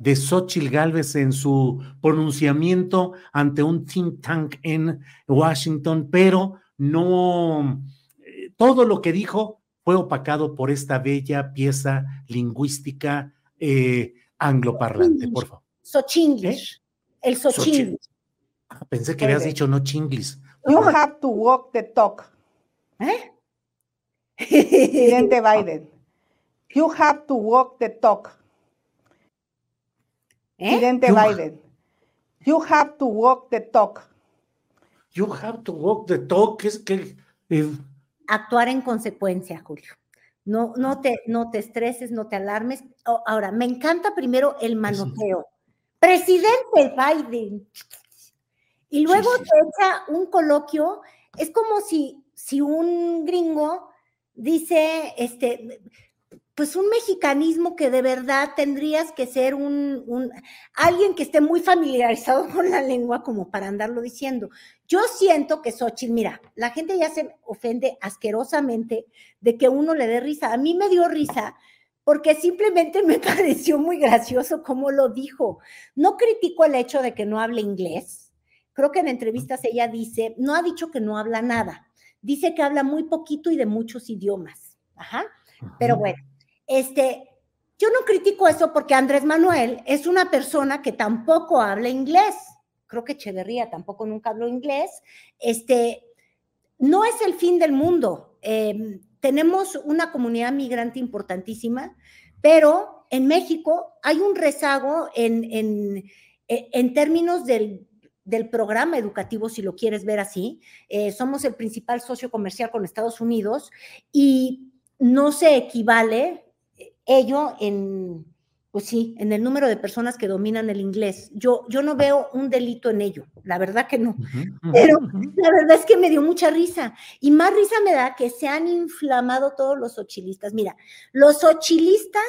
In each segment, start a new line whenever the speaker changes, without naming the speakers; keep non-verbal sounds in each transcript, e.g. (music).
de Xochitl Galvez en su pronunciamiento ante un think tank en Washington, pero no, eh, todo lo que dijo fue opacado por esta bella pieza lingüística eh, angloparlante, por favor.
Sochinglish. El Sochinglish.
Ah, pensé que habías dicho no chinglis.
You have to walk the talk.
¿Eh? (laughs)
Presidente Biden. You have to walk the talk.
¿Eh?
Presidente
You-
Biden. You have to walk the talk.
You have to walk the talk, es que eh,
Actuar en consecuencia, Julio. No, no, te, no te estreses, no te alarmes. O- Ahora, me encanta primero el manoteo. Presidente Biden. Y luego
sí.
te echa un coloquio. Es como si, si un gringo dice, este, pues un mexicanismo que de verdad tendrías que ser un, un- alguien que esté muy familiarizado (laughs) con la lengua como para andarlo diciendo. Yo siento que Xochitl, mira, la gente ya se ofende asquerosamente de que uno le dé risa. A mí me dio risa porque simplemente (laughs) me pareció muy gracioso cómo lo dijo. No critico el hecho de que no hable inglés. Creo que en entrevistas ella dice, no ha dicho que no habla nada. Dice que habla muy poquito y de muchos idiomas. Ajá. Pero bueno, este, yo no critico eso porque Andrés Manuel es una persona que tampoco habla inglés. Creo que Echeverría tampoco nunca habló inglés. Este, no es el fin del mundo. Eh, tenemos una comunidad migrante importantísima, pero en México hay un rezago en, en, e- en términos del, del programa educativo, si lo quieres ver así. Eh, somos el principal socio comercial con Estados Unidos y no se equivale ello en, pues sí, en el número de personas que dominan el inglés. Yo, yo no veo un delito en ello, la verdad que no. Pero la verdad es que me dio mucha risa. Y más risa me da que se han inflamado todos los ochilistas. Mira, los ochilistas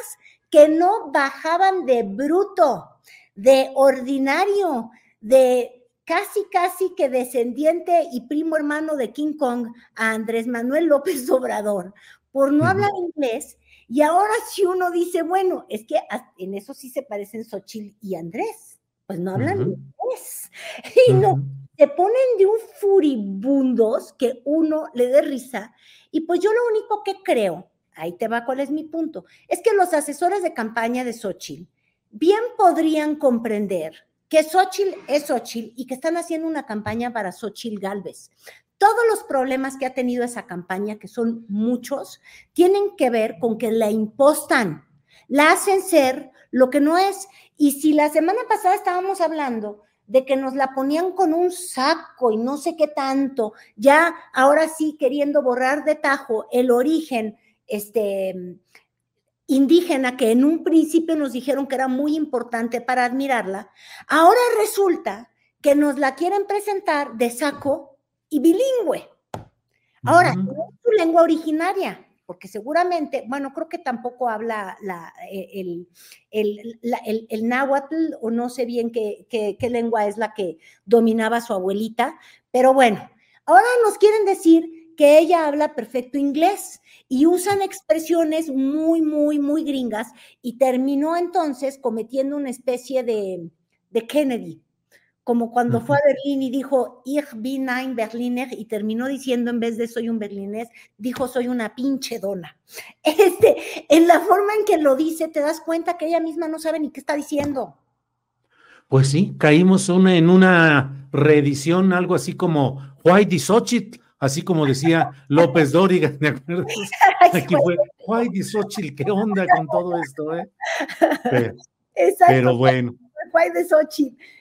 que no bajaban de bruto, de ordinario, de casi, casi que descendiente y primo hermano de King Kong a Andrés Manuel López Obrador por no hablar inglés. Y ahora si uno dice, bueno, es que en eso sí se parecen Xochitl y Andrés, pues no hablan
Ujú.
inglés. (laughs) Y no, se ponen de un furibundos que uno le dé risa. Y pues yo lo único que creo, ahí te va cuál es mi punto, es que los asesores de campaña de Xochitl bien podrían comprender que Xochitl es Xochitl y que están haciendo una campaña para Xochitl Galvez. Todos los problemas que ha tenido esa campaña, que son muchos, tienen que ver con que la impostan, la hacen ser lo que no es. Y si la semana pasada estábamos hablando de que nos la ponían con un saco y no sé qué tanto, ya ahora sí queriendo borrar de tajo el origen este, indígena que en un principio nos dijeron que era muy importante para admirarla, ahora resulta que nos la quieren presentar de saco y bilingüe. Ahora, no es su lengua originaria, porque seguramente, bueno, creo que tampoco habla la, eh, el, el, la- el- el náhuatl, o no sé bien qué, qué- qué lengua es la que dominaba su abuelita, pero bueno, ahora nos quieren decir que ella habla perfecto inglés y usan expresiones muy, muy, muy gringas y terminó entonces cometiendo una especie de, de Kennedy, como cuando fue a Berlín y dijo, Ich bin ein Berliner, y terminó diciendo en vez de soy un berlinés, dijo soy una pinche dona. (laughs) Este, en la forma en que lo dice, te das cuenta que ella misma no sabe ni qué está diciendo.
Pues sí, caímos una, en una reedición, algo así como White Xochitl, así como decía (laughs) López Dóriga, ¿de acuerdo? (laughs) Aquí fue White Xochitl, ¿qué onda con todo esto? Eh? Pero,
Exacto.
pero bueno.
White Xochitl.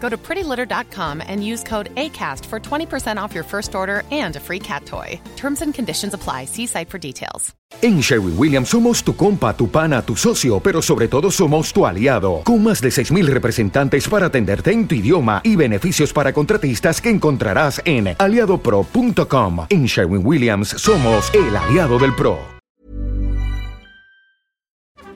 Go to prettylitter.com and use code ACAST for 20% off your first order and a free cat toy. Terms and conditions apply. See site for details.
En Sherwin Williams somos tu compa, tu pana, tu socio, pero sobre todo somos tu aliado, con más de 6.000 representantes para atenderte en tu idioma y beneficios para contratistas que encontrarás en aliadopro.com. En Sherwin Williams somos el aliado del PRO.